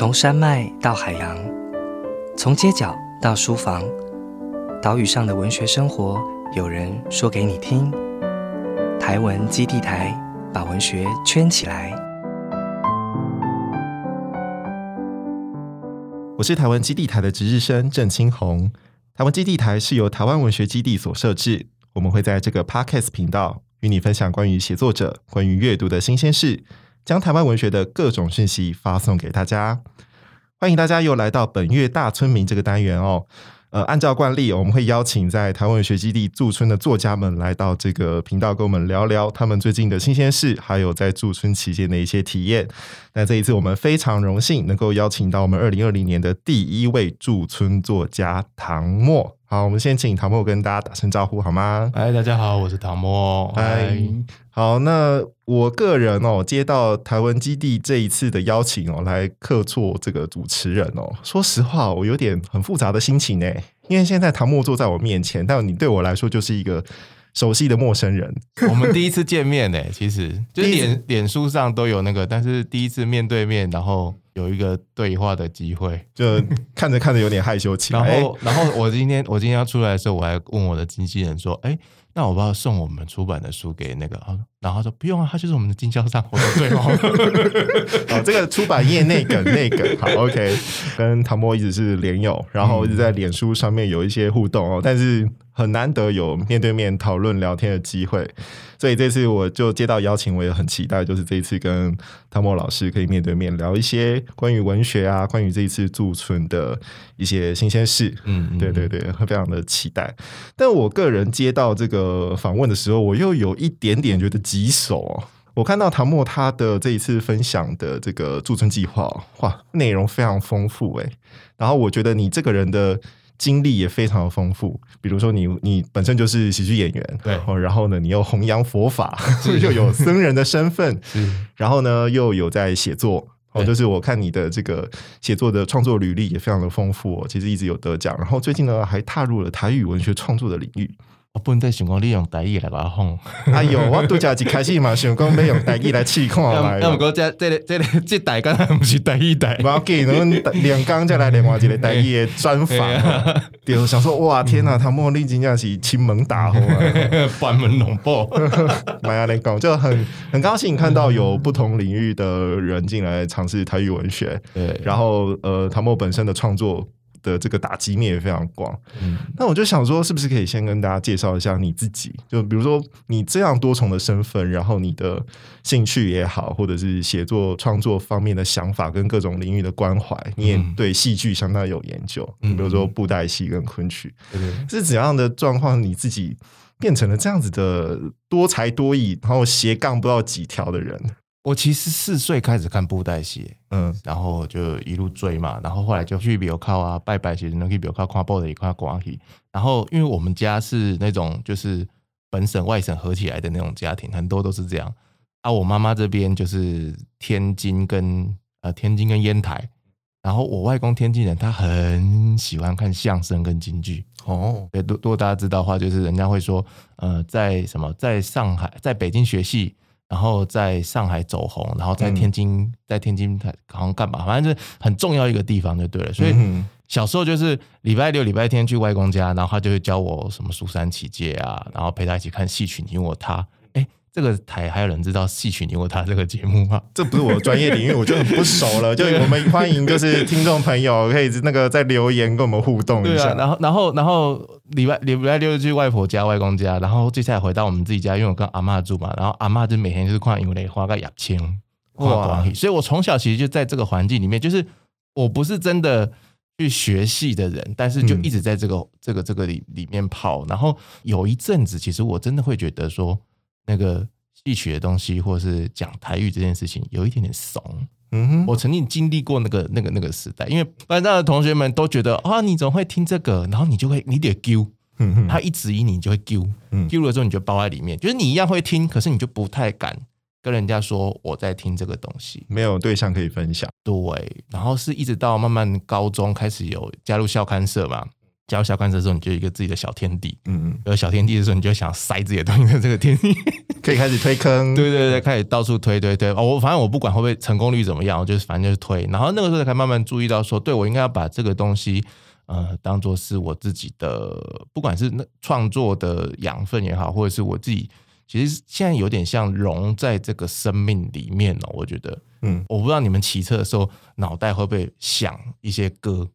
从山脉到海洋，从街角到书房，岛屿上的文学生活，有人说给你听。台文基地台把文学圈起来。我是台湾基地台的值日生郑清红。台湾基地台是由台湾文学基地所设置，我们会在这个 Podcast 频道与你分享关于写作者、关于阅读的新鲜事。将台湾文学的各种讯息发送给大家，欢迎大家又来到本月大村民这个单元哦。呃，按照惯例，我们会邀请在台湾文学基地驻村的作家们来到这个频道，跟我们聊聊他们最近的新鲜事，还有在驻村期间的一些体验。那这一次，我们非常荣幸能够邀请到我们二零二零年的第一位驻村作家唐默。好，我们先请唐默跟大家打声招呼好吗？嗨，大家好，我是唐默。嗨，好，那我个人哦，接到台湾基地这一次的邀请哦，来客座这个主持人哦，说实话，我有点很复杂的心情呢，因为现在唐默坐在我面前，但你对我来说就是一个。熟悉的陌生人，我们第一次见面呢，其实就脸 脸书上都有那个，但是第一次面对面，然后有一个对话的机会，就看着看着有点害羞起来。然后，然后我今天我今天要出来的时候，我还问我的经纪人说：“哎。”那我不要送我们出版的书给那个，然后他说不用啊，他就是我们的经销商。我说对哦，好，这个出版业内梗内梗，好，OK，跟唐波一直是连友，然后一直在脸书上面有一些互动哦，但是很难得有面对面讨论聊天的机会。所以这次我就接到邀请，我也很期待，就是这一次跟汤莫老师可以面对面聊一些关于文学啊，关于这一次驻村的一些新鲜事。嗯，对对对，会非常的期待。但我个人接到这个访问的时候，我又有一点点觉得棘手哦。我看到唐默他的这一次分享的这个驻村计划，哇，内容非常丰富诶。然后我觉得你这个人的。经历也非常的丰富，比如说你你本身就是喜剧演员，对，然后呢，你又弘扬佛法，又有僧人的身份，然后呢，又有在写作，哦，就是我看你的这个写作的创作履历也非常的丰富，其实一直有得奖，然后最近呢还踏入了台语文学创作的领域。我本在想讲你用台语来把我哄。哎呦，我度假一开始嘛想讲要用台语来试看来。那 不过这这这这台刚才不是台语台，无要紧，我们两刚再来另外一个台语的专访。对，想说哇天哪，唐茉莉真正是亲门大户啊，关门龙爆。买下来讲就很很高兴看到有不同领域的人进来尝试台语文学。对，然后呃，唐默本身的创作。的这个打击面也非常广，嗯，那我就想说，是不是可以先跟大家介绍一下你自己？就比如说你这样多重的身份，然后你的兴趣也好，或者是写作创作方面的想法跟各种领域的关怀，你也对戏剧相当有研究。嗯，比如说布袋戏跟昆曲，是怎样的状况？你自己变成了这样子的多才多艺，然后斜杠不知道几条的人。我其实四岁开始看布袋戏，嗯，然后就一路追嘛，然后后来就去庙靠啊拜拜，其实能去庙靠看布的也看广戏。然后因为我们家是那种就是本省外省合起来的那种家庭，很多都是这样。啊，我妈妈这边就是天津跟呃天津跟烟台，然后我外公天津人，他很喜欢看相声跟京剧。哦，对，多多大家知道的话，就是人家会说，呃，在什么在上海，在北京学戏。然后在上海走红，然后在天津，在天津好像干嘛？反正是很重要一个地方就对了。所以小时候就是礼拜六、礼拜天去外公家，然后他就会教我什么《苏三起解》啊，然后陪他一起看戏曲，你我他。这个台还有人知道戏曲你我他这个节目吗？这不是我专业领域，我就很不熟了。就我们欢迎就是听众朋友可以那个在留言跟我们互动一下。然后然后然后礼拜礼拜六去外婆家外公家，然后接下来回到我们自己家，因为我跟阿妈住嘛。然后阿妈就每天就是看因为花个牙签哇，所以我从小其实就在这个环境里面，就是我不是真的去学戏的人，但是就一直在这个这个这个里里面跑。然后有一阵子，其实我真的会觉得说。那个戏曲的东西，或是讲台语这件事情，有一点点怂。嗯哼，我曾经经历过那个、那个、那个时代，因为班上的同学们都觉得啊，你怎么会听这个，然后你就会你得丢，他一质疑你，你就会丢，丢了之后你就包在里面，就是你一样会听，可是你就不太敢跟人家说我在听这个东西，没有对象可以分享。对，然后是一直到慢慢高中开始有加入校刊社嘛。加入下关的时候，你就有一个自己的小天地。嗯，有小天地的时候，你就想塞自己的东西在这个天地，可以开始推坑。对对对，开始到处推推推。哦，我反正我不管会不会成功率怎么样，我就是反正就是推。然后那个时候才慢慢注意到说，对我应该要把这个东西，呃，当做是我自己的，不管是那创作的养分也好，或者是我自己，其实现在有点像融在这个生命里面哦。我觉得，嗯，我不知道你们骑车的时候脑袋会不会想一些歌。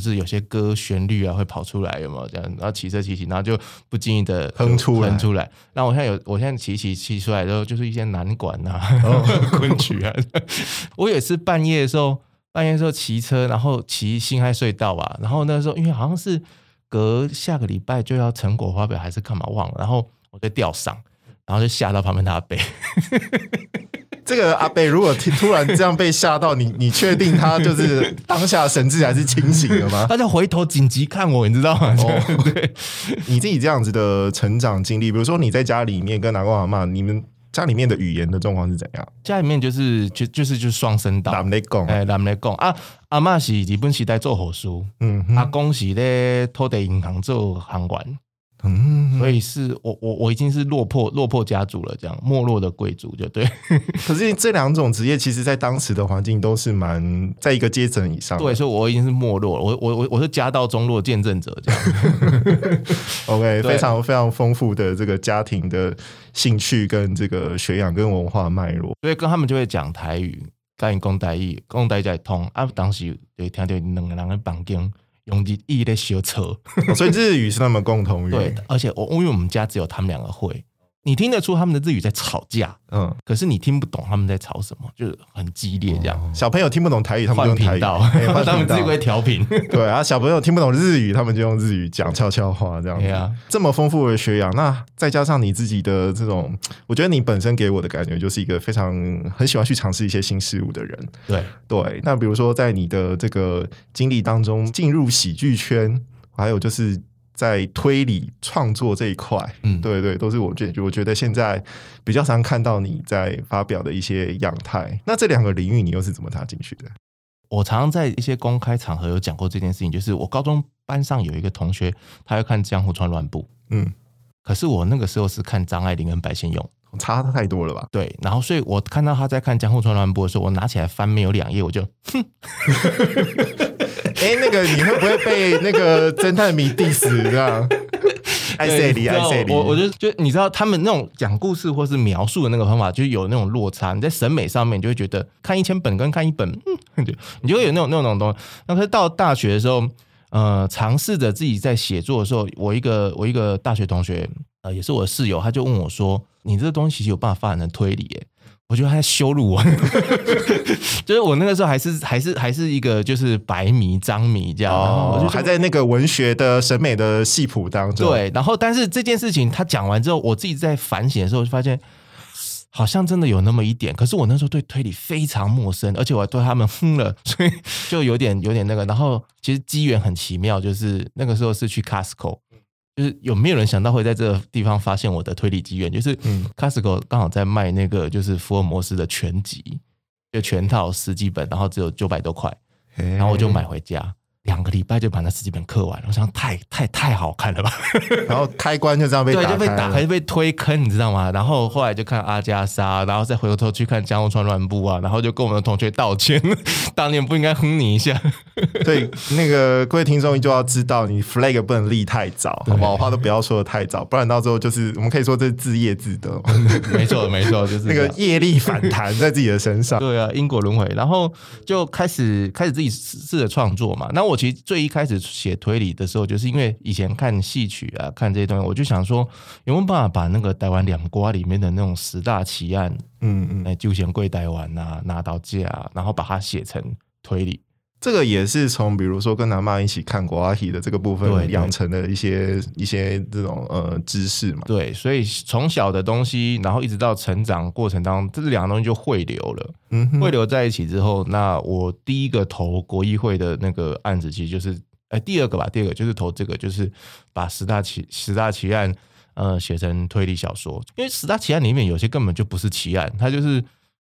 就是有些歌旋律啊会跑出来，有没有这样？然后骑车骑骑，然后就不经意的哼出哼出来。那我现在有，我现在骑骑骑出来之后，就是一些南管啊、昆曲啊。我也是半夜的时候，半夜的时候骑车，然后骑新海隧道吧。然后那时候因为好像是隔下个礼拜就要成果发表，还是干嘛忘了。然后我在吊嗓，然后就吓到旁边他背。这个阿贝如果突然这样被吓到，你你确定他就是当下神智还是清醒的吗？他就回头紧急看我，你知道吗？哦，对，你自己这样子的成长经历，比如说你在家里面跟南瓜阿妈，你们家里面的语言的状况是怎样？家里面就是就就是就是双声道，南雷讲，哎，南雷讲啊，阿妈是日本时代做火书，嗯，阿公是咧土地银行做行官。嗯，所以是我我我已经是落魄落魄家族了，这样没落的贵族就对。可是这两种职业，其实在当时的环境都是蛮在一个阶层以上。对，所以我已经是没落了，我我我我是家道中落见证者这样。OK，非常非常丰富的这个家庭的兴趣跟这个学养跟文化脉络，所以跟他们就会讲台语，跟讲台语，讲台语通啊。当时就听到两个人的房间。用日语在学车，所以日语是他们共同语。对，而且我因为我们家只有他们两个会。你听得出他们的日语在吵架，嗯，可是你听不懂他们在吵什么，就是很激烈这样。小朋友听不懂台语，他们用台语，他们自己会调频。对啊，小朋友听不懂日语，他们就用日语讲悄悄话这样子。这么丰富的学养，那再加上你自己的这种，我觉得你本身给我的感觉就是一个非常很喜欢去尝试一些新事物的人。对对，那比如说在你的这个经历当中，进入喜剧圈，还有就是。在推理创作这一块，嗯，对对，都是我觉我觉得现在比较常看到你在发表的一些样态。那这两个领域，你又是怎么踏进去的？我常常在一些公开场合有讲过这件事情，就是我高中班上有一个同学，他要看《江湖川乱步》，嗯，可是我那个时候是看张爱玲跟白先勇，差太多了吧？对，然后所以我看到他在看《江户川乱步》的时候，我拿起来翻没有两页，我就哼。哎，那个你会不会被那个侦探迷 diss 这样？爱塞里，爱塞里，我我觉得就你知道他们那种讲故事或是描述的那个方法，就有那种落差。你在审美上面，你就会觉得看一千本跟看一本，嗯，就你就会有那种那种东西。那可是到大学的时候，呃，尝试着自己在写作的时候，我一个我一个大学同学，呃，也是我的室友，他就问我说：“你这个东西其实有办法发展成推理？”哎。我觉得他在羞辱我，就是我那个时候还是还是还是一个就是白迷张迷这样，我就还在那个文学的审美的戏谱当中。对，然后但是这件事情他讲完之后，我自己在反省的时候就发现，好像真的有那么一点。可是我那时候对推理非常陌生，而且我对他们哼了，所以就有点有点那个。然后其实机缘很奇妙，就是那个时候是去 Costco。就是有没有人想到会在这个地方发现我的推理机缘？就是 Costco 刚好在卖那个就是福尔摩斯的全集，就全套十几本，然后只有九百多块，然后我就买回家。两个礼拜就把那十几本刻完，我想太太太好看了吧，然后开关就这样被对就被打开被推坑，你知道吗？然后后来就看阿加莎，然后再回过头去看江户川乱步啊，然后就跟我们的同学道歉，当年不应该哼你一下。对，那个各位听众就要知道，你 flag 不能立太早，好不好？话都不要说的太早，不然到时候就是我们可以说这是自业自得。没错，没错，就是那个业力反弹在自己的身上。对啊，因果轮回，然后就开始开始自己试着创作嘛。那我其实最一开始写推理的时候，就是因为以前看戏曲啊，看这些东西，我就想说有没有办法把那个台湾两瓜里面的那种十大奇案，嗯嗯，哎，就嫌贵台湾啊，拿到架，然后把它写成推理。这个也是从比如说跟南妈一起看国阿体的这个部分养成的一些一些这种呃知识嘛。对，所以从小的东西，然后一直到成长过程当中，这两个东西就汇流了。嗯，汇流在一起之后，那我第一个投国议会的那个案子，其实就是哎第二个吧，第二个就是投这个，就是把十大奇十大奇案呃写成推理小说，因为十大奇案里面有些根本就不是奇案，它就是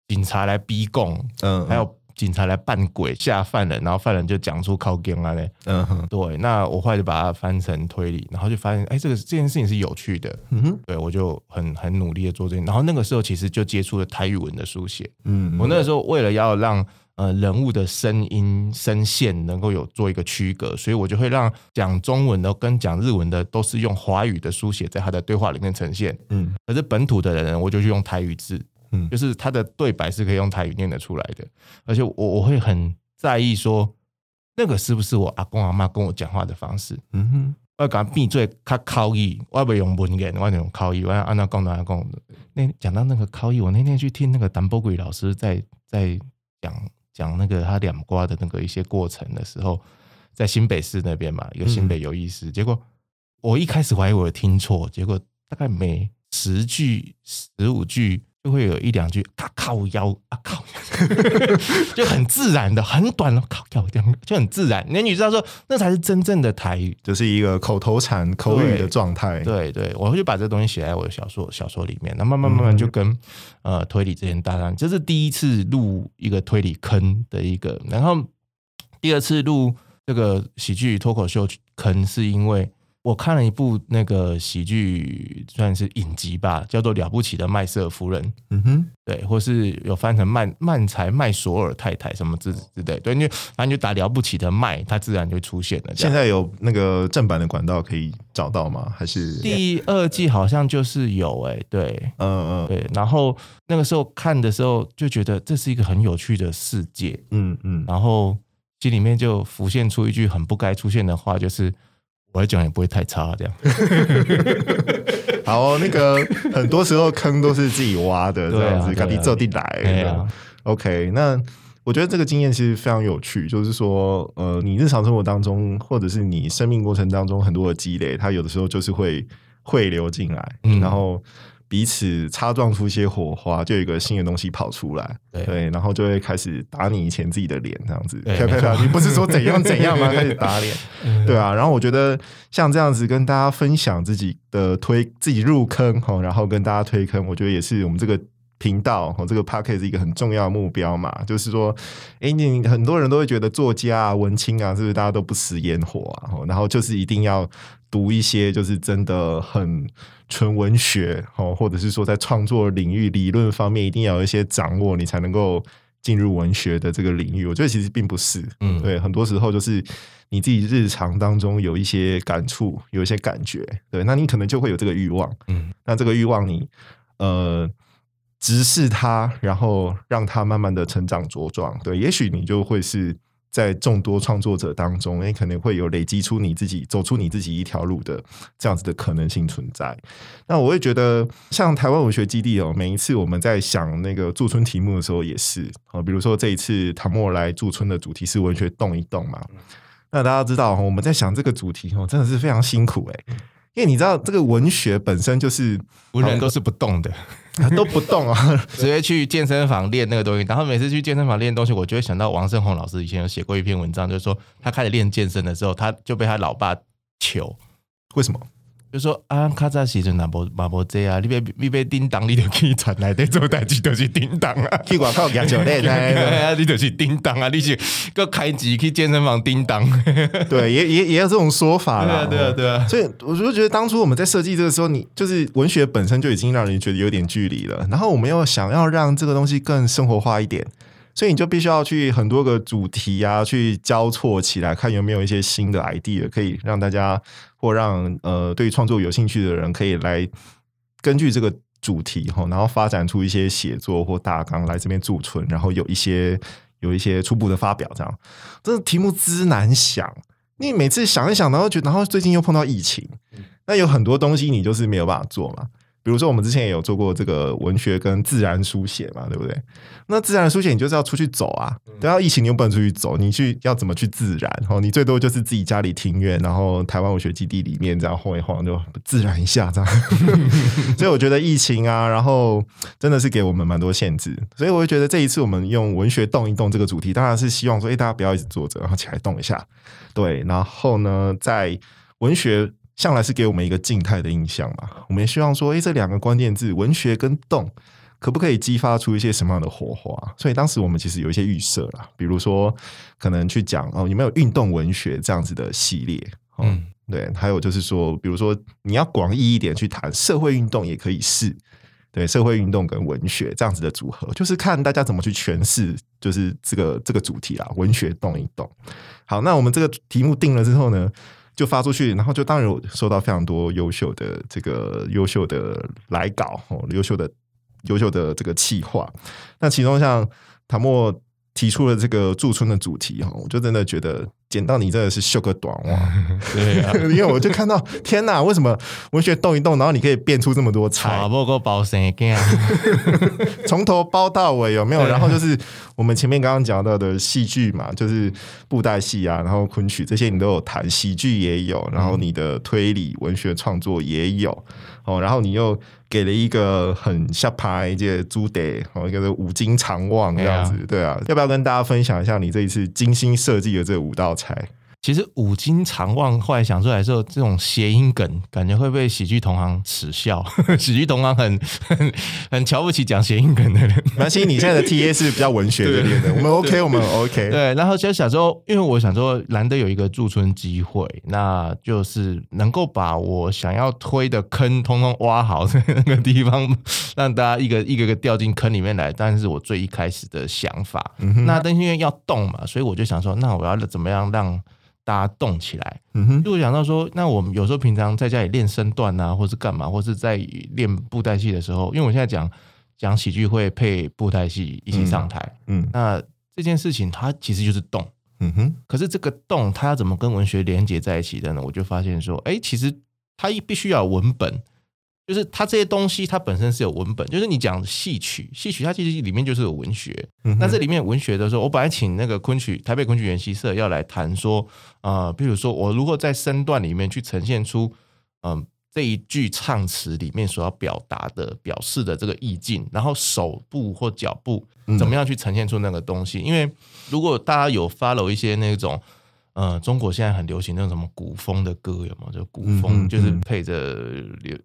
警察来逼供，嗯，还有。警察来扮鬼吓犯人，然后犯人就讲出靠边啊嘞。嗯哼，对，那我后来就把它翻成推理，然后就发现，哎，这个这件事情是有趣的。嗯哼，对我就很很努力的做这件，然后那个时候其实就接触了台语文的书写。嗯，我那个时候为了要让呃人物的声音声线能够有做一个区隔，所以我就会让讲中文的跟讲日文的都是用华语的书写在他的对话里面呈现，嗯可是本土的人我就去用台语字，嗯就是他的对白是可以用台语念得出来的，而且我我会很在意说那个是不是我阿公阿妈跟我讲话的方式。嗯哼，我讲闭嘴，较口语，我不用文言，我用口语，我按照讲哪讲。那讲到那个口语，我那天去听那个谭波鬼老师在在讲讲那个他两瓜的那个一些过程的时候，在新北市那边嘛，一个新北有意思。结果我一开始怀疑我有听错，结果大概每十句、十五句就会有一两句“啊靠腰啊靠腰”，就很自然的，很短的“靠腰”这样就很自然。那你知道说，那才是真正的台语。就是一个口头禅、口语的状态。对对，我会把这东西写在我的小说小说里面，那慢慢慢慢就跟、呃推理之间搭上。这是第一次录一个推理坑的一个，然后第二次录这个喜剧脱口秀坑，是因为我看了一部那个喜剧算是影集吧，叫做《了不起的麦瑟夫人》。嗯哼，对，或是有翻成曼曼才麦索尔太太什么之之类，对，你就反正就打了不起的麦，它自然就出现了。现在有那个正版的管道可以找到吗？还是第二季好像就是有哎、对嗯嗯对，然后那个时候看的时候就觉得这是一个很有趣的世界，嗯嗯，然后心里面就浮现出一句很不该出现的话，就是我来讲也不会太差这样。好哦，那个很多时候坑都是自己挖的，这样子，赶紧坐地来。对啊 OK，那我觉得这个经验其实非常有趣，就是说，呃，你日常生活当中，或者是你生命过程当中很多的积累，它有的时候就是会汇流进来，嗯然后彼此擦撞出一些火花，就有一个新的东西跑出来，对。然后就会开始打你以前自己的脸，这样子，你不是说怎样怎样吗？开始打脸，对啊，然后我觉得像这样子跟大家分享自己的推自己入坑哈，然后跟大家推坑，我觉得也是我们这个频道和，这个 p a c k e t 是一个很重要的目标嘛，就是说，哎，你很多人都会觉得作家啊、文青啊，是不是大家都不食烟火啊？然后就是一定要读一些就是真的很纯文学哦，或者是说在创作领域理论方面一定要有一些掌握，你才能够进入文学的这个领域。我觉得其实并不是，嗯对，很多时候就是你自己日常当中有一些感触，有一些感觉，对，那你可能就会有这个欲望。嗯那这个欲望你呃直视它，然后让它慢慢的成长茁壮，对，也许你就会是在众多创作者当中，你可能会有累积出你自己走出你自己一条路的这样子的可能性存在。那我会觉得，像台湾文学基地哦，每一次我们在想那个驻村题目的时候，也是哦，比如说这一次唐末来驻村的主题是文学动一动嘛。那大家知道，我们在想这个主题哦，真的是非常辛苦诶，因为你知道这个文学本身就是文人都是不动的，都不动啊，直接去健身房练那个东西。然后每次去健身房练东西，我就会想到王胜宏老师以前有写过一篇文章，就是说他开始练健身的时候，他就被他老爸求，为什么？就说啊，卡扎时阵若无嘛无这啊，你别你别叮当，你就去传来底做代志，就是叮当啊。去广告养酒练啊，你就是叮当啊，你是个开机去健身房叮当。对，也也也有这种说法啦。对啊，对啊。所以我就觉得当初我们在设计这个时候，你就是文学本身就已经让人觉得有点距离了，然后我们又想要让这个东西更生活化一点，所以你就必须要去很多个主题啊，去交错起来，看有没有一些新的 idea 可以让大家或让呃对创作有兴趣的人可以来根据这个主题哈，然后发展出一些写作或大纲来这边驻存，然后有一些有一些初步的发表，这样这题目之难想。你每次想一想，然后觉，然后最近又碰到疫情，那有很多东西你就是没有办法做嘛。比如说，我们之前也有做过这个文学跟自然书写嘛，对不对？那自然书写你就是要出去走啊，等到，疫情你又不能出去走，你去要怎么去自然？哦，你最多就是自己家里庭院，然后台湾文学基地里面这样晃一晃，就自然一下这样。所以我觉得疫情啊，然后真的是给我们蛮多限制，所以我会觉得这一次我们用文学动一动这个主题，当然是希望说，哎，大家不要一直坐着，然后起来动一下，对，然后呢，在文学向来是给我们一个静态的印象嘛，我们也希望说，哎，这两个关键字“文学”跟“动”，可不可以激发出一些什么样的火花？所以当时我们其实有一些预设啦，比如说可能去讲哦，有没有运动文学这样子的系列？嗯，对，还有就是说，比如说你要广义一点去谈社会运动也可以是。对社会运动跟文学这样子的组合，就是看大家怎么去诠释，就是这个这个主题啦。文学动一动，好，那我们这个题目定了之后呢，就发出去，然后就当然有收到非常多优秀的这个优秀的来稿哦，优秀的优秀的这个企划。那其中像塔莫提出了这个驻村的主题哈，我就真的觉得。捡到你真的是秀个短袜，对啊，因为我就看到天哪，为什么文学动一动，然后你可以变出这么多菜？不够包生干，从头包到尾有没有？然后就是我们前面刚刚讲到的戏剧嘛，就是布袋戏啊，然后昆曲这些你都有谈，喜剧也有，然后你的推理文学创作也有。哦，然后你又给了一个很下牌这朱德哦，一个五金长望这样子，对啊，要不要跟大家分享一下你这一次精心设计的这五道？才其实五金长望后来想出来之后，这种谐音梗感觉会被喜剧同行耻笑。喜剧同行很 很很瞧不起讲谐音梗的人。关系你现在的 T A 是比较文学这边的，我们 OK，我们 OK。对，然后就想说，因为我想说，难得有一个驻村机会，那就是能够把我想要推的坑通通挖好在那个地方，让大家一个一个个掉进坑里面来。但是我最一开始的想法，那但是因为要动嘛，所以我就想说，那我要怎么样让大家动起来，嗯哼，就我想到说，那我们有时候平常在家里练身段啊，或是干嘛，或是在练布袋戏的时候，因为我现在讲讲喜剧会配布袋戏一起上台，嗯，那这件事情它其实就是动，嗯哼，可是这个动它要怎么跟文学连接在一起的呢？我就发现说，哎，其实它必须要有文本。就是它这些东西，它本身是有文本。就是你讲戏曲，戏曲它其实里面就是有文学。那这里面文学的时候，我本来请那个昆曲台北昆曲研习社要来谈说，呃，比如说我如果在身段里面去呈现出，嗯，这一句唱词里面所要表达的、表示的这个意境，然后手部或脚步怎么样去呈现出那个东西？因为如果大家有 follow 一些那种。呃，中国现在很流行那种什么古风的歌，有吗？就古风，就是配着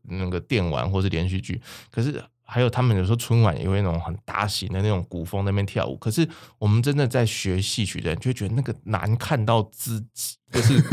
那个电玩或是连续剧。可是还有他们有时候春晚也会那种很大型的那种古风那边跳舞。可是我们真的在学戏曲的人，就觉得那个难看到自己，就是。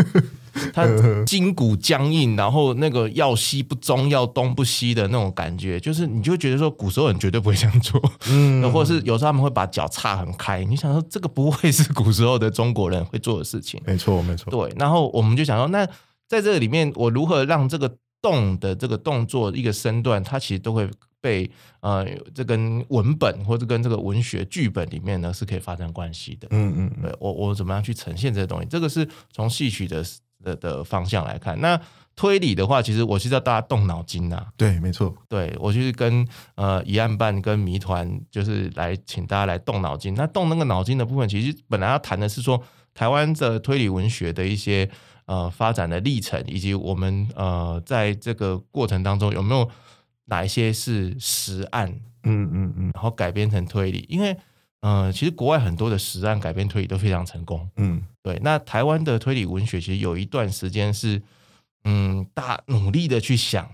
他筋骨僵硬，然后那个要西不中，要东不西的那种感觉，就是你就觉得说古时候人绝对不会这样做，嗯，或者是有时候他们会把脚岔很开，你想说这个不会是古时候的中国人会做的事情，没错没错，对，然后我们就想说，那在这个里面，我如何让这个动的这个动作一个身段，它其实都会被呃，这跟文本或者跟这个文学剧本里面呢是可以发生关系的，嗯嗯，对我我怎么样去呈现这些东西，这个是从戏曲的。的的方向来看，那推理的话，其实我是要大家动脑筋呐。对，没错。对我就是跟呃疑案办跟谜团，就是来请大家来动脑筋。那动那个脑筋的部分，其实本来要谈的是说台湾的推理文学的一些呃发展的历程，以及我们呃在这个过程当中有没有哪一些是实案，嗯嗯嗯，然后改编成推理，因为。嗯，其实国外很多的实案改编推理都非常成功。嗯，对。那台湾的推理文学其实有一段时间是，嗯，大努力的去想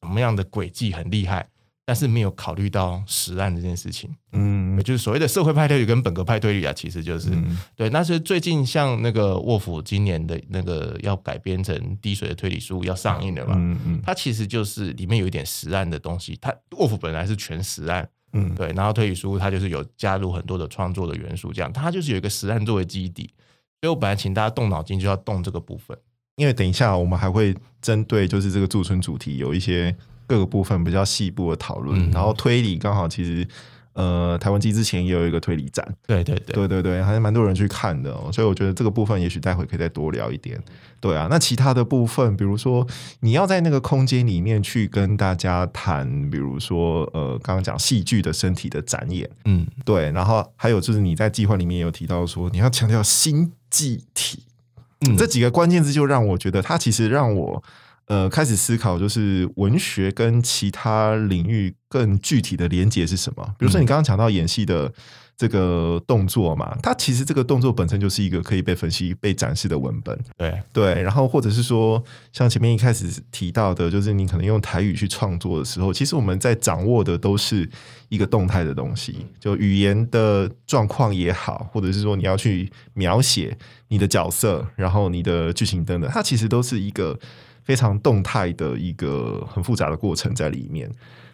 什么样的轨迹很厉害，但是没有考虑到实案这件事情。嗯，就是所谓的社会派推理跟本格派推理啊，其实就是对。那是最近像那个沃夫今年的那个要改编成滴水的推理书要上映了嘛？嗯嗯，它其实就是里面有一点实案的东西。它沃夫本来是全实案。嗯，对，然后推理书它就是有加入很多的创作的元素，这样它就是有一个实案作为基底。所以我本来请大家动脑筋，就要动这个部分。因为等一下我们还会针对就是这个驻村主题有一些各个部分比较细部的讨论，然后推理刚好其实。呃，台湾机之前也有一个推理展，对对对对对对，还是蛮多人去看的，所以我觉得这个部分也许待会可以再多聊一点。对啊，那其他的部分，比如说你要在那个空间里面去跟大家谈，比如说呃，刚刚讲戏剧的身体的展演，嗯，对，然后还有就是你在计划里面有提到说你要强调新记体，嗯，这几个关键字就让我觉得它其实让我呃开始思考，就是文学跟其他领域更具体的连接是什么？比如说你刚刚讲到演戏的。这个动作嘛，它其实这个动作本身就是一个可以被分析、被展示的文本。对对，然后或者是说，像前面一开始提到的，就是你可能用台语去创作的时候，其实我们在掌握的都是一个动态的东西，就语言的状况也好，或者是说你要去描写你的角色，然后你的剧情等等，它其实都是一个非常动态的一个很复杂的过程在里面。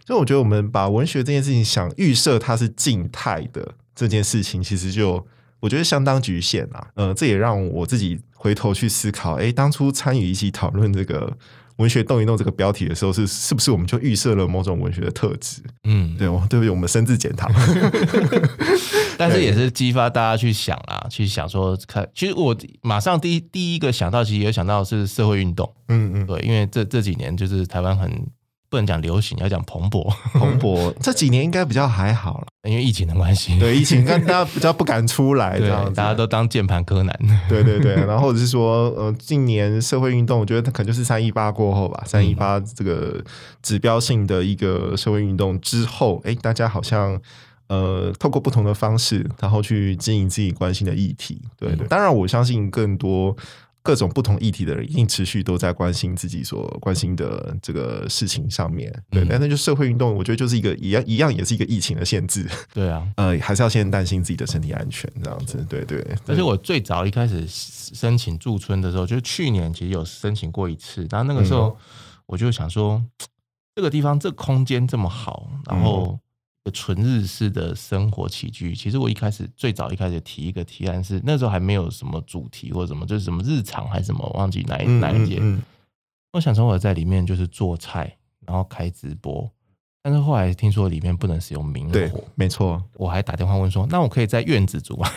所以我觉得我们把文学这件事情想预设它是静态的。这件事情其实就我觉得相当局限啊，呃，这也让我自己回头去思考，哎，当初参与一起讨论这个文学动一动这个标题的时候，是是不是我们就预设了某种文学的特质？嗯，对，我对不起，我们深自检讨。但是也是激发大家去想啊，去想说看，其实我马上第一第一个想到，其实也想到是社会运动。嗯嗯，对，因为这这几年就是台湾很。不能讲流行，要讲蓬勃。蓬勃 这几年应该比较还好了，因为疫情的关系。对疫情，大家比较不敢出来，这样大家都当键盘柯南。对对对，然后或者是说，呃，近年社会运动，我觉得它可能就是三一八过后吧，三一八这个指标性的一个社会运动之后，哎，大家好像呃，透过不同的方式，然后去经营自己关心的议题。对对，当然我相信更多。各种不同议题的人，一定持续都在关心自己所关心的这个事情上面。对，但那就社会运动，我觉得就是一个一样一样，也是一个疫情的限制。对啊，呃，还是要先担心自己的身体安全，这样子。对对。而且我最早一开始申请驻村的时候，就是去年其实有申请过一次，然后那个时候我就想说，这个地方这空间这么好，然后。纯日式的生活起居，其实我一开始最早一开始提一个提案是那时候还没有什么主题或什么，就是什么日常还是什么，忘记哪一哪一节。我想说我在里面就是做菜，然后开直播。但是后来听说里面不能使用明火，没错。我还打电话问说，那我可以在院子煮吗？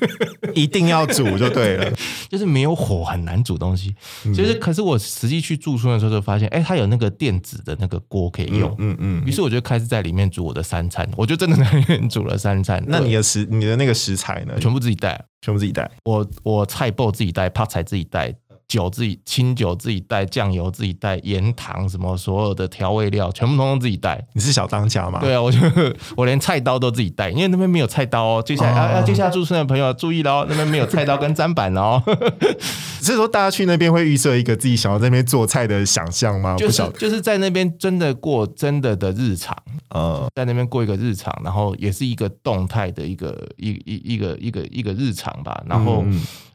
一定要煮就对了，就是没有火很难煮东西。其实，可是我实际去住宿的时候就发现，哎，它有那个电子的那个锅可以用。嗯嗯。于是我就开始在里面煮我的三餐，我就真的在里面煮了三餐。那你的食，你的那个食材呢？全部自己带，全部自己带。我我菜包自己带，泡菜自己带。酒自己清酒自己带，酱油自己带，盐糖什么所有的调味料全部通通自己带。你是小当家吗？对啊，我就我连菜刀都自己带，因为那边没有菜刀哦。接下来要要接下来住村的朋友注意喽，那边没有菜刀跟砧板哦。所以说大家去那边会预设一个自己想要在那边做菜的想象吗？就是就是在那边真的过真的的日常，呃，在那边过一个日常，然后也是一个动态的一个一一一个一个一个日常吧，然后。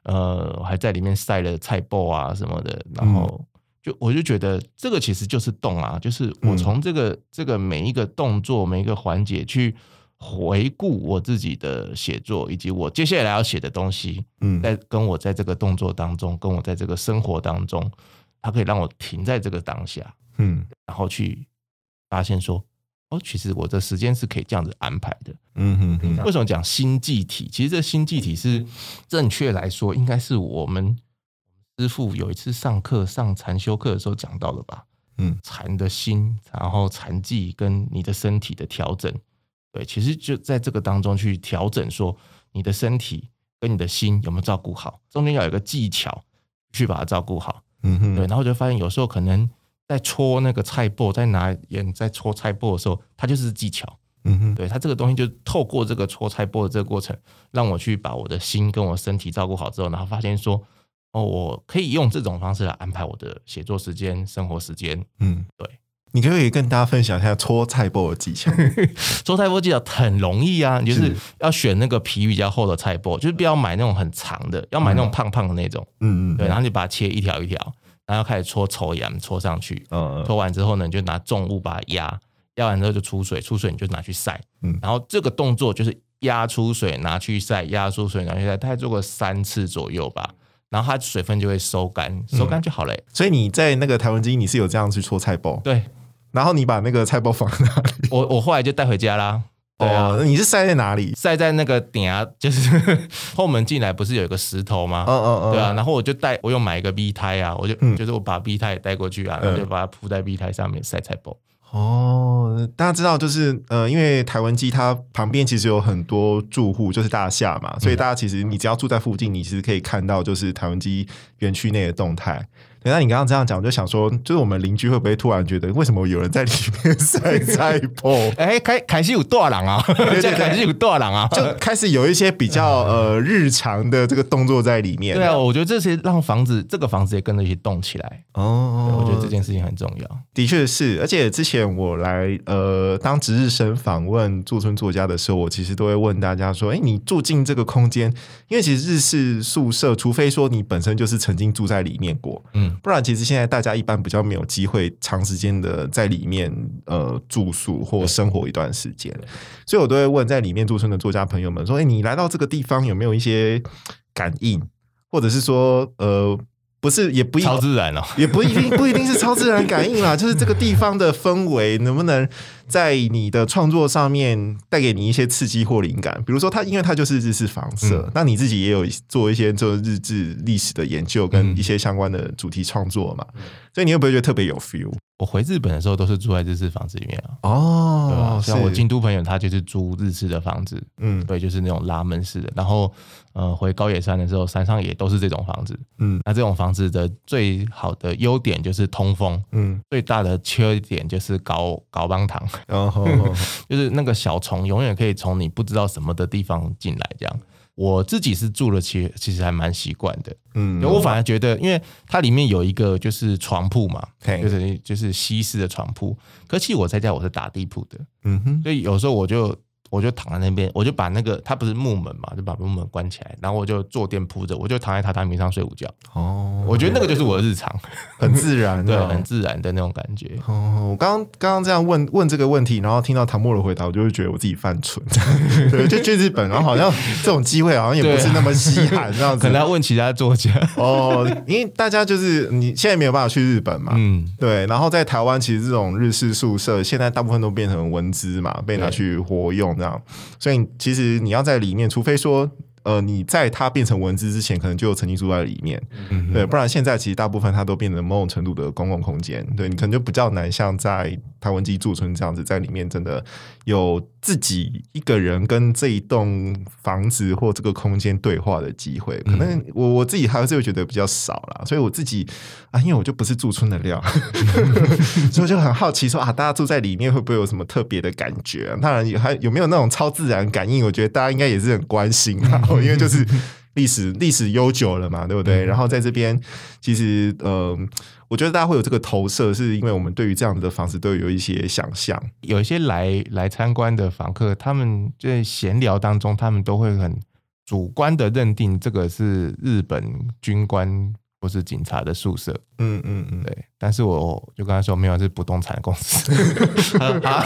呃，还在里面晒了菜包啊什么的，然后就我就觉得这个其实就是动啊，就是我从这个这个每一个动作每一个环节去回顾我自己的写作，以及我接下来要写的东西，嗯，在跟我在这个动作当中，跟我在这个生活当中，它可以让我停在这个当下，嗯，然后去发现说。哦，其实我的时间是可以这样子安排的。嗯哼哼。为什么讲心计体？其实这心计体是正确来说，应该是我们师傅有一次上课上禅修课的时候讲到的吧？嗯，禅的心，然后禅计跟你的身体的调整，对，其实就在这个当中去调整，说你的身体跟你的心有没有照顾好，中间要有一个技巧去把它照顾好。嗯哼。对，然后就发现有时候可能。在搓那个菜布，在拿盐在搓菜布的时候，它就是技巧。嗯哼，对，它这个东西就透过这个搓菜布的这个过程，让我去把我的心跟我身体照顾好之后，然后发现说，哦，我可以用这种方式来安排我的写作时间、生活时间。嗯，对，你可以跟大家分享一下搓菜布的技巧。搓菜布技巧很容易啊，你就是要选那个皮比较厚的菜布，就是不要买那种很长的，要买那种胖胖的那种。嗯嗯，对，然后你把它切一条一条。然后开始搓稠盐，搓上去，搓完之后呢，你就拿重物把它压，压完之后就出水，出水你就拿去晒。嗯，然后这个动作就是压出水拿去晒，压出水拿去晒，大概做个三次左右吧，然后它水分就会收干，收干就好了。所以你在那个台湾机，你是有这样去搓菜包？对，然后你把那个菜包放哪里？我我后来就带回家啦。对啊，你是晒在哪里？晒在那个顶啊，就是 后门进来不是有一个石头吗？嗯嗯嗯，对啊，然后我就带，我又买一个 B 胎啊，我就就是我把 B 胎也带过去啊，然后就把它铺在 B 胎上面晒菜包。哦，大家知道就是呃，因为台湾机它旁边其实有很多住户，就是大厦嘛，所以大家其实你只要住在附近，你其实可以看到就是台湾机园区内的动态。那你刚刚这样讲，我就想说，就是我们邻居会不会突然觉得，为什么有人在里面 晒菜破？哎，开开始有多少人啊？对对，开始有多少人啊？就开始有一些比较 呃日常的这个动作在里面。对啊，我觉得这些让房子这个房子也跟着一起动起来。哦，我觉得这件事情很重要。的确是，而且之前我来呃当值日生访问驻村作家的时候，我其实都会问大家说：，哎，你住进这个空间，因为其实日式宿舍，除非说你本身就是曾经住在里面过，嗯。不然，其实现在大家一般比较没有机会长时间的在里面呃住宿或生活一段时间，所以我都会问在里面驻村的作家朋友们说：“哎，你来到这个地方有没有一些感应，或者是说呃？”不是，也不一超自然哦，也不一定不一定是超自然感应啦，就是这个地方的氛围能不能在你的创作上面带给你一些刺激或灵感？比如说，它因为它就是日式房舍，那你自己也有做一些做日志历史的研究跟一些相关的主题创作嘛，所以你会不会觉得特别有 feel？我回日本的时候都是住在日式房子里面啊。哦，对吧？像我京都朋友，他就是租日式的房子，嗯，对，就是那种拉门式的。然后，呃，回高野山的时候，山上也都是这种房子，嗯。那这种房子的最好的优点就是通风，嗯。最大的缺点就是搞搞帮糖，然后 就是那个小虫永远可以从你不知道什么的地方进来，这样。我自己是住了，其其实还蛮习惯的。嗯，我反而觉得，因为它里面有一个就是床铺嘛，就是就是西式的床铺。可其实我在家我是打地铺的，嗯哼，所以有时候我就。我就躺在那边，我就把那个它不是木门嘛，就把木门关起来，然后我就坐垫铺着，我就躺在榻榻米上睡午觉。哦，我觉得那个就是我的日常，很自然，对，很自然的那种感觉。哦，我刚刚刚刚这样问问这个问题，然后听到唐默的回答，我就会觉得我自己犯蠢。对，就去日本，然后好像这种机会好像也不是那么稀罕，这样子。可能要问其他作家哦，因为大家就是你现在没有办法去日本嘛，嗯，对。然后在台湾，其实这种日式宿舍现在大部分都变成文资嘛，被拿去活用。这样，所以其实你要在里面，除非说。呃，你在它变成文字之前，可能就曾经住在里面，对，不然现在其实大部分它都变成某种程度的公共空间，对你可能就比较难像在台湾基驻村这样子，在里面真的有自己一个人跟这一栋房子或这个空间对话的机会，可能我我自己还是会觉得比较少啦。所以我自己啊，因为我就不是驻村的料，所以我就很好奇说啊，大家住在里面会不会有什么特别的感觉？当然，还有没有那种超自然感应？我觉得大家应该也是很关心啊。因为就是历史历史悠久了嘛，对不对？然后在这边，其实呃，我觉得大家会有这个投射，是因为我们对于这样子的房子都有一些想象。有一些来来参观的房客，他们在闲聊当中，他们都会很主观的认定这个是日本军官或是警察的宿舍。嗯嗯嗯，对。但是我就跟他说，没有是不动产公司。啊，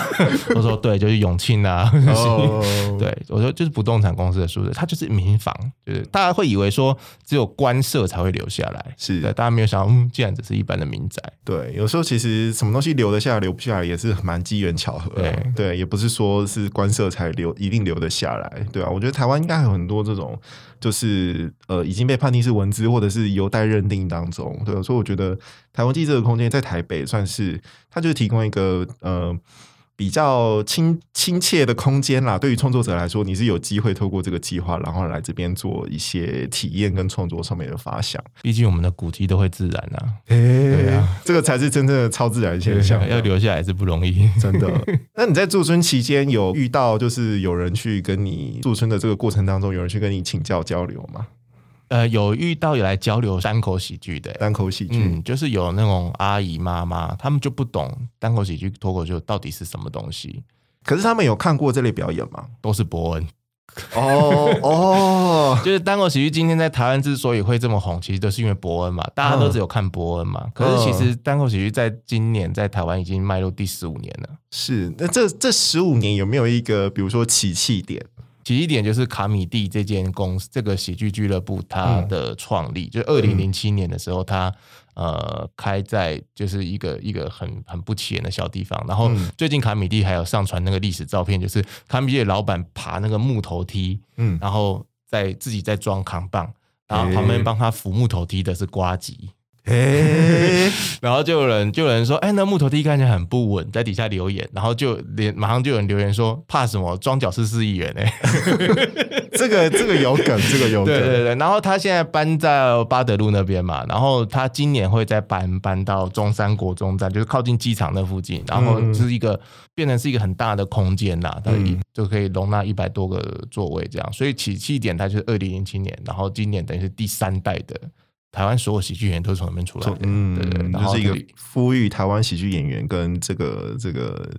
我说对，就是永庆啊。对，我说就是不动产公司的宿舍，它就是民房，就是大家会以为说只有官舍才会留下来，是的，大家没有想到，嗯，竟然只是一般的民宅。对，有时候其实什么东西留得下来，留不下来也是蛮机缘巧合。对，对，也不是说是官舍才留一定留得下来，对啊，我觉得台湾应该有很多这种，就是呃已经被判定是文字或者是犹待认定当中，对，所以我觉得。台湾记者的空间在台北算是，它就是提供一个呃比较亲亲切的空间啦。对于创作者来说，你是有机会透过这个计划，然后来这边做一些体验跟创作上面的发想。毕竟我们的古迹都会自然呐，对啊，这个才是真正的超自然现象，要留下来是不容易，真的。那你在驻村期间有遇到，就是有人去跟你驻村的这个过程当中，有人去跟你请教交流吗？呃，有遇到有来交流单口喜剧的，单口喜剧，嗯，就是有那种阿姨妈妈，他们就不懂单口喜剧、脱口秀到底是什么东西。可是他们有看过这类表演吗？都是伯恩。哦哦，就是单口喜剧今天在台湾之所以会这么红，其实都是因为伯恩嘛，大家都只有看伯恩嘛。可是其实单口喜剧在今年在台湾已经迈入第十五年了。是，那这这十五年有没有一个，比如说起气点？起一点就是卡米蒂这间公司，这个喜剧俱乐部它的创立，就二零零七年的时候，它呃开在就是一个一个很很不起眼的小地方。然后最近卡米蒂还有上传那个历史照片，就是卡米蒂的老板爬那个木头梯，嗯，然后在自己在装扛棒，然后旁边帮他扶木头梯的是瓜吉。哎，然后就有人就有人说，哎，那木头地看起来很不稳，在底下留言，然后就连马上就有人留言说，怕什么？装脚是四亿元哎，这个这个有梗，这个有梗，对对对。然后他现在搬在巴德路那边嘛，然后他今年会再搬搬到中山国中站，就是靠近机场那附近，然后是一个变成是一个很大的空间啦，它就可以容纳一百多个座位这样。所以起起点它就是二零零七年，然后今年等于是第三代的。台湾所有喜剧演员都是从那边出来的，嗯，对对，然后是一个呼吁台湾喜剧演员跟这个这个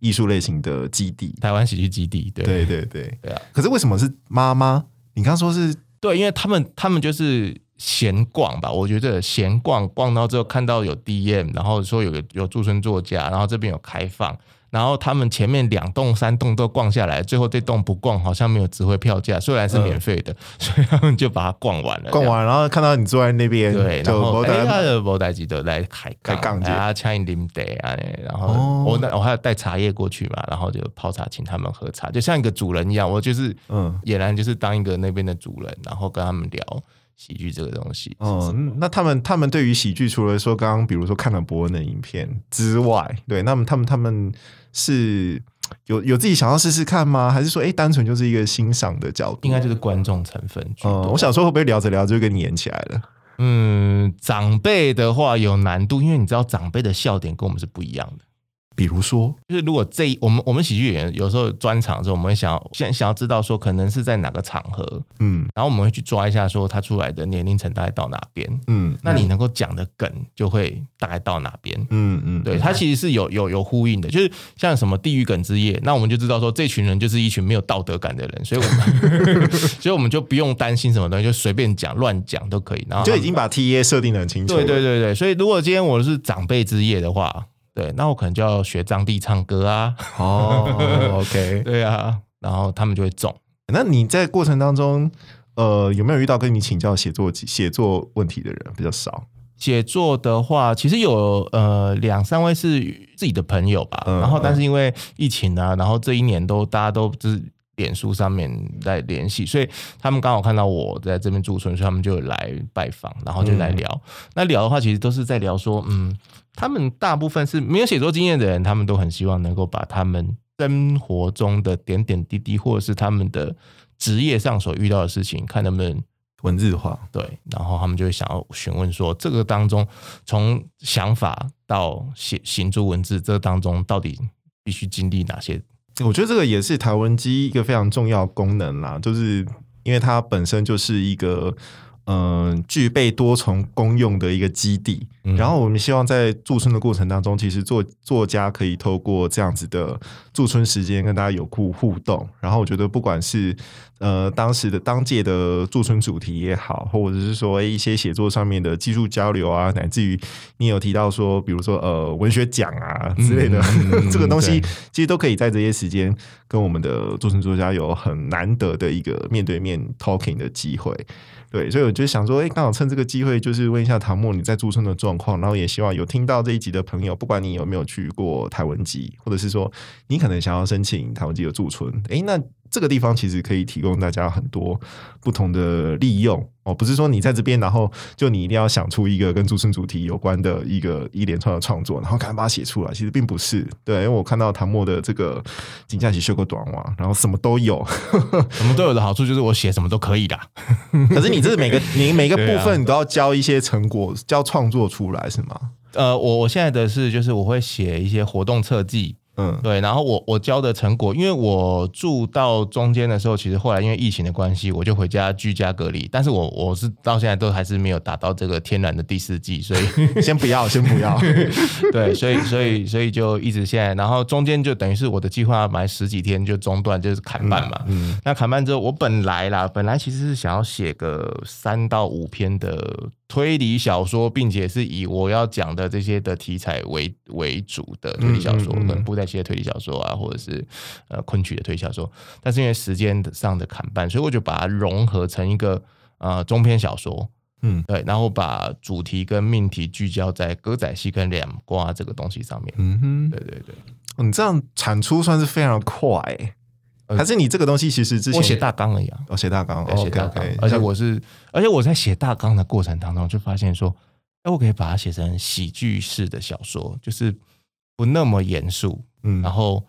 艺术类型的基地，台湾喜剧基地，对对对对对啊！可是为什么是妈妈？你刚说是对，因为他们他们就是闲逛吧，我觉得闲逛逛到之后看到有 DM，然后说有个有驻村作家，然后这边有开放。然后他们前面两栋、三栋都逛下来，最后这栋不逛，好像没有值回票价，虽然是免费的，所以他们就把它逛完了。逛完，然后看到你坐在那边，对，然后哎，他的博代记得来开开杠，啊，请你啉茶啊，然后我我还要带茶叶过去嘛，然后就泡茶，请他们喝茶，就像一个主人一样，我就是嗯，俨然就是当一个那边的主人，然后跟他们聊喜剧这个东西。哦，那他们他们对于喜剧，除了说刚刚比如说看了伯恩的影片之外，对，那么他们他们。是有有自己想要试试看吗？还是说，哎，单纯就是一个欣赏的角度？应该就是观众成分。嗯，我想说，会不会聊着聊着就跟你演起来了？嗯，长辈的话有难度，因为你知道，长辈的笑点跟我们是不一样的。比如说，就是如果这我们我们喜剧演员有时候专场的时候，我们会想要想想要知道说，可能是在哪个场合，嗯，然后我们会去抓一下说他出来的年龄层大概到哪边，嗯，那你能够讲的梗就会大概到哪边，嗯嗯，对，它其实是有有有呼应的，就是像什么地狱梗之夜，那我们就知道说这群人就是一群没有道德感的人，所以我们 所以我们就不用担心什么东西，就随便讲乱讲都可以，然后就已经把 T A 设定的很清楚，对对对对，所以如果今天我是长辈之夜的话。对，那我可能就要学张帝唱歌啊。哦，OK，对啊，然后他们就会中。那你在过程当中，呃，有没有遇到跟你请教写作写作问题的人？比较少。写作的话，其实有呃两三位是自己的朋友吧。然后，但是因为疫情啊，然后这一年都大家都就是脸书上面在联系，所以他们刚好看到我在这边驻村，所以他们就来拜访，然后就来聊。那聊的话，其实都是在聊说，嗯。他们大部分是没有写作经验的人，他们都很希望能够把他们生活中的点点滴滴，或者是他们的职业上所遇到的事情，看能不能文字化。对，然后他们就会想要询问说，这个当中从想法到写行诸文字，这当中到底必须经历哪些？我觉得这个也是台文机一个非常重要功能啦，就是因为它本身就是一个。嗯，具备多重功用的一个基地。然后我们希望在驻村的过程当中，其实作作家可以透过这样子的驻村时间跟大家有互互动。然后我觉得，不管是呃当时的当届的驻村主题也好，或者是说一些写作上面的技术交流啊，乃至于你有提到说，比如说呃文学奖啊之类的 这个东西，其实都可以在这些时间跟我们的驻村作家有很难得的一个面对面 talking 的机会。对，所以就是想说，哎，刚好趁这个机会，就是问一下唐默你在驻村的状况，然后也希望有听到这一集的朋友，不管你有没有去过台文籍，或者是说你可能想要申请台文籍的驻村，哎，那。这个地方其实可以提供大家很多不同的利用哦，不是说你在这边，然后就你一定要想出一个跟驻村主题有关的一个一连串的创作，然后赶紧把它写出来。其实并不是，对，因为我看到唐末的这个景假期修个短袜，然后什么都有，什么都有的好处就是我写什么都可以的。可是你这是每个你每个部分你都要交一些成果，交创作出来是吗？呃，我我现在的是就是我会写一些活动设计。嗯，对，然后我我教的成果，因为我住到中间的时候，其实后来因为疫情的关系，我就回家居家隔离。但是我我是到现在都还是没有达到这个天然的第四季，所以 先不要，先不要。对，所以所以所以就一直现在，然后中间就等于是我的计划买十几天就中断，就是砍半嘛。嗯，那砍半之后，我本来啦，本来其实是想要写个三到五篇的。推理小说，并且是以我要讲的这些的题材为为主的推理小说，可能布袋戏的推理小说啊，或者是呃昆曲的推理小说。但是因为时间上的砍半，所以我就把它融合成一个呃中篇小说。嗯，对，然后把主题跟命题聚焦在歌仔戏跟两瓜这个东西上面。嗯哼，对对对，你这样产出算是非常快。还是你这个东西其实之前我写大纲而已啊，我写大纲，写大纲，而且我是，而且我在写大纲的过程当中就发现说，哎，我可以把它写成喜剧式的小说，就是不那么严肃，嗯。然后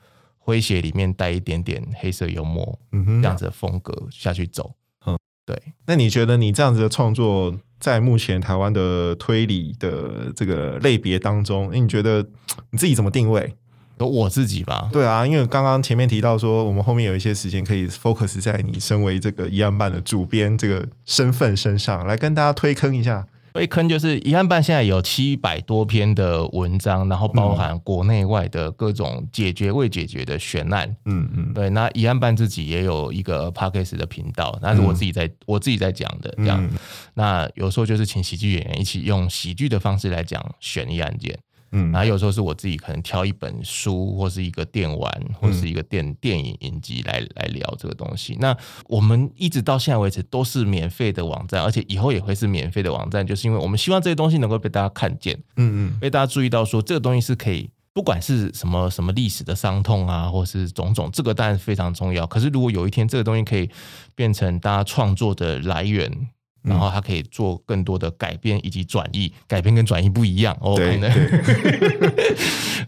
诙谐里面带一点点黑色幽默，嗯哼。这样子的风格下去走。嗯，对，那你觉得你这样子的创作，在目前台湾的推理的这个类别当中，诶你觉得 你自己怎么定位？有我自己吧，对啊，因为刚刚前面提到说，我们后面有一些时间可以 focus 在你身为这个疑案办的主编这个身份身上，来跟大家推坑一下。推坑就是疑案办现在有七百多篇的文章，然后包含国内外的各种解决未解决的悬案。嗯嗯对，那疑案办自己也有一个 podcast 的频道，那是我自己在、我自己在讲的这样。嗯那有时候就是请喜剧演员一起用喜剧的方式来讲悬疑案件，嗯然后有时候是我自己可能挑一本书或是一个电玩或是一个电电影影集来来聊这个东西。那我们一直到现在为止都是免费的网站，而且以后也会是免费的网站，就是因为我们希望这些东西能够被大家看见，嗯嗯被大家注意到说这个东西是可以。不管是什么什么历史的伤痛啊，或是种种，这个当然非常重要。可是如果有一天这个东西可以变成大家创作的来源，然后它可以做更多的改编以及转译，改编跟转译不一样哦。对可能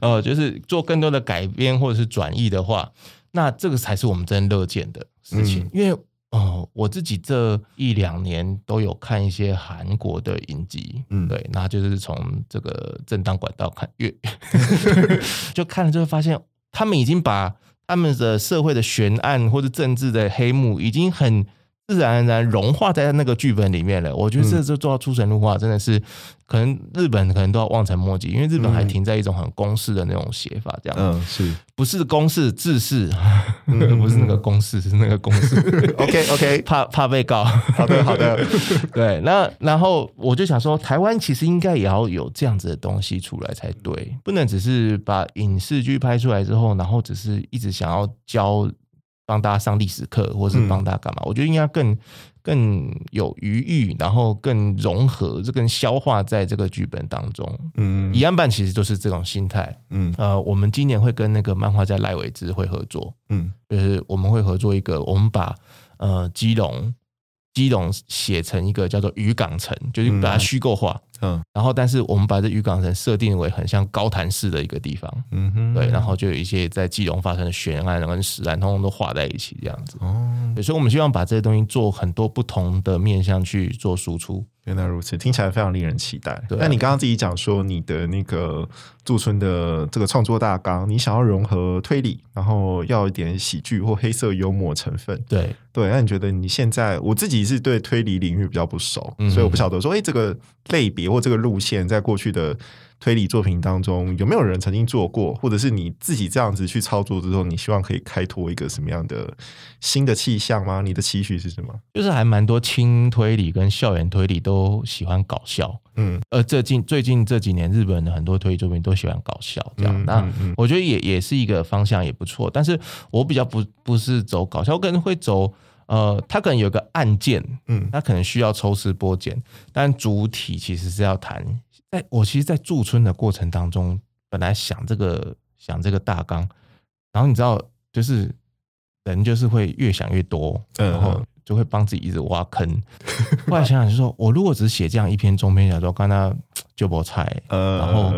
呃，就是做更多的改编或者是转译的话，那这个才是我们真乐见的事情。嗯因为哦、我自己这一两年都有看一些韩国的影集，嗯对，那就是从这个正当管道看，越 就看了之后发现，他们已经把他们的社会的悬案或者政治的黑幕，已经很自然而然融化在那个剧本里面了。我觉得这就做到出神入化，真的是可能日本可能都要望尘莫及，因为日本还停在一种很公式的那种写法，这样、嗯，是。不是公式字式，嗯 不是那个公式，是那个公式。OK OK，怕怕被告，好的。好的，对，那然后我就想说，台湾其实应该也要有这样子的东西出来才对，不能只是把影视剧拍出来之后，然后只是一直想要教帮大家上历史课，或是帮大家干嘛？我觉得应该更更有余裕，然后更融合，这更消化在这个剧本当中。嗯一案办其实就是这种心态。嗯呃，我们今年会跟那个漫画家赖伟之会合作，嗯就是我们会合作一个，我们把呃基隆基隆写成一个叫做渔港城，就是把它虚构化。嗯然后，但是我们把这渔港城设定为很像高潭市的一个地方，嗯哼，对，然后就有一些在基隆发生的悬案跟实案，通通都画在一起，这样子。哦，对，所以我们希望把这些东西做很多不同的面向去做输出。原来如此，听起来非常令人期待。对啊那你刚刚自己讲说，你的那个驻村的这个创作大纲，你想要融合推理，然后要一点喜剧或黑色幽默成分。对，对，那你觉得你现在，我自己是对推理领域比较不熟，嗯所以我不晓得说，哎，这个类别或这个路线，在过去的推理作品当中，有没有人曾经做过，或者是你自己这样子去操作之后，你希望可以开拓一个什么样的新的气象吗？你的期许是什么？就是还蛮多轻推理跟校园推理都喜欢搞笑。嗯呃，最近最近这几年，日本的很多推理作品都喜欢搞笑，这样。那我觉得也也是一个方向，也不错。但是我比较不不是走搞笑，我可能会走呃，它可能有个案件，嗯它可能需要抽丝剥茧，但主体其实是要谈。在我其实，在驻村的过程当中，本来想这个想这个大纲，然后你知道，就是人就是会越想越多，嗯然后就会帮自己一直挖坑。后来想想，就说我如果只是写这样一篇中篇小说，刚刚就不菜，呃，然后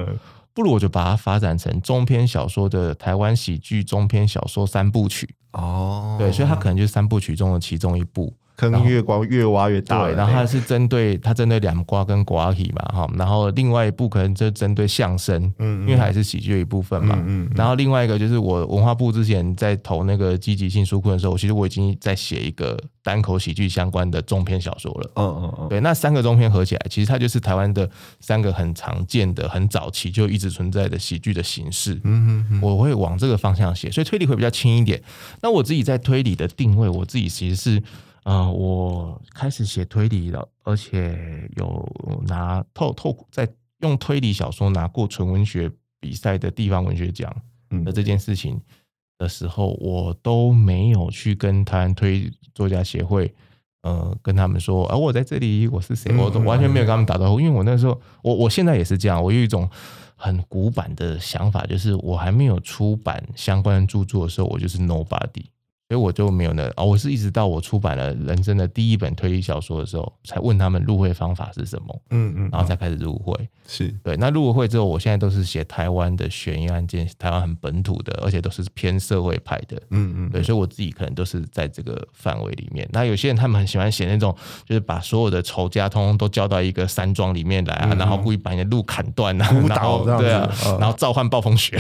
不如我就把它发展成中篇小说的台湾喜剧中篇小说三部曲。哦，对，所以它可能就是三部曲中的其中一部。坑越挖越挖越大对，然后它是针对它针对两瓜跟瓜体嘛，哈，然后另外一部可能就针对相声，嗯因为它也是喜剧的一部分嘛。嗯嗯嗯然后另外一个就是我文化部之前在投那个积极性书库的时候，其实我已经在写一个单口喜剧相关的中篇小说了。嗯嗯嗯，对，那三个中篇合起来，其实它就是台湾的三个很常见的、很早期就一直存在的喜剧的形式。嗯嗯嗯我会往这个方向写，所以推理会比较轻一点。那我自己在推理的定位，我自己其实是，呃，我开始写推理了，而且有拿透透在用推理小说拿过纯文学比赛的地方文学奖嗯的这件事情的时候，我都没有去跟台湾推作家协会。呃，跟他们说，啊，我在这里，我是谁，我完全没有跟他们打招呼，因为我那时候，我我现在也是这样，我有一种很古板的想法，就是我还没有出版相关的著作的时候，我就是 nobody，所以我就没有那啊，我是一直到我出版了人生的第一本推理小说的时候，才问他们入会方法是什么，嗯嗯，然后才开始入会。是对，那入会之后，我现在都是写台湾的悬疑案件，台湾很本土的，而且都是偏社会派的。嗯嗯，对，所以我自己可能都是在这个范围里面。那有些人他们很喜欢写那种，就是把所有的仇家通通都叫到一个山庄里面来啊，然后故意把你的路砍断啊，然后对啊，嗯然后召唤暴风雪，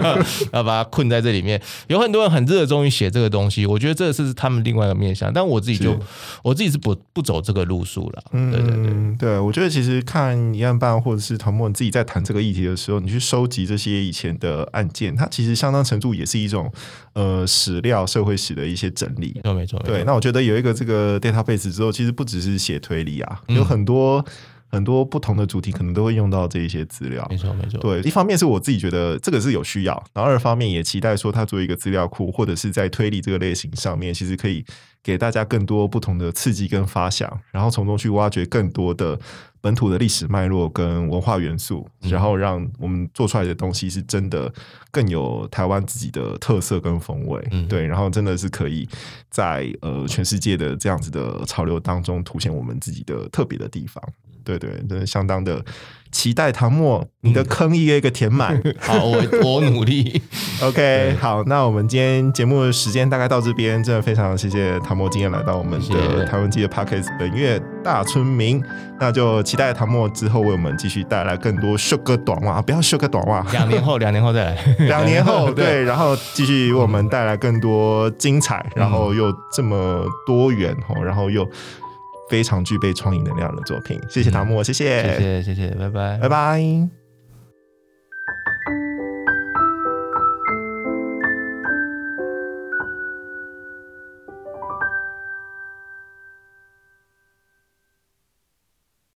要把它困在这里面。有很多人很热衷于写这个东西，我觉得这是他们另外一个面向，但我自己就我自己是不不走这个路数了。对对对。嗯，对，我觉得其实看一案办或者是唐默你自己在谈这个议题的时候，你去收集这些以前的案件，它其实相当程度也是一种呃史料、社会史的一些整理没。错没错，对，那我觉得有一个这个 database 之后，其实不只是写推理啊，嗯有很多很多不同的主题，可能都会用到这一些资料没。错没错，对，一方面是我自己觉得这个是有需要，然后二方面也期待说它作为一个资料库，或者是在推理这个类型上面，其实可以给大家更多不同的刺激跟发想，然后从中去挖掘更多的本土的历史脉络跟文化元素，然后让我们做出来的东西是真的更有台湾自己的特色跟风味。嗯对，然后真的是可以在呃全世界的这样子的潮流当中凸显我们自己的特别的地方。对对，真的相当的期待唐末你的坑一个一个填满。好，我我努力。OK，好，那我们今天节目的时间大概到这边，真的非常谢谢唐末今天来到我们的台湾记的 Podcast 本月大村民，那就期待唐末之后为我们继续带来更多秀哥短袜，不要秀哥短袜，两年后，两年后再来。两年后对，然后继续为我们带来更多精彩，然后又这么多元哦，然后又非常具备创意能量的作品。谢谢唐末，谢谢，谢谢谢谢，拜拜拜拜。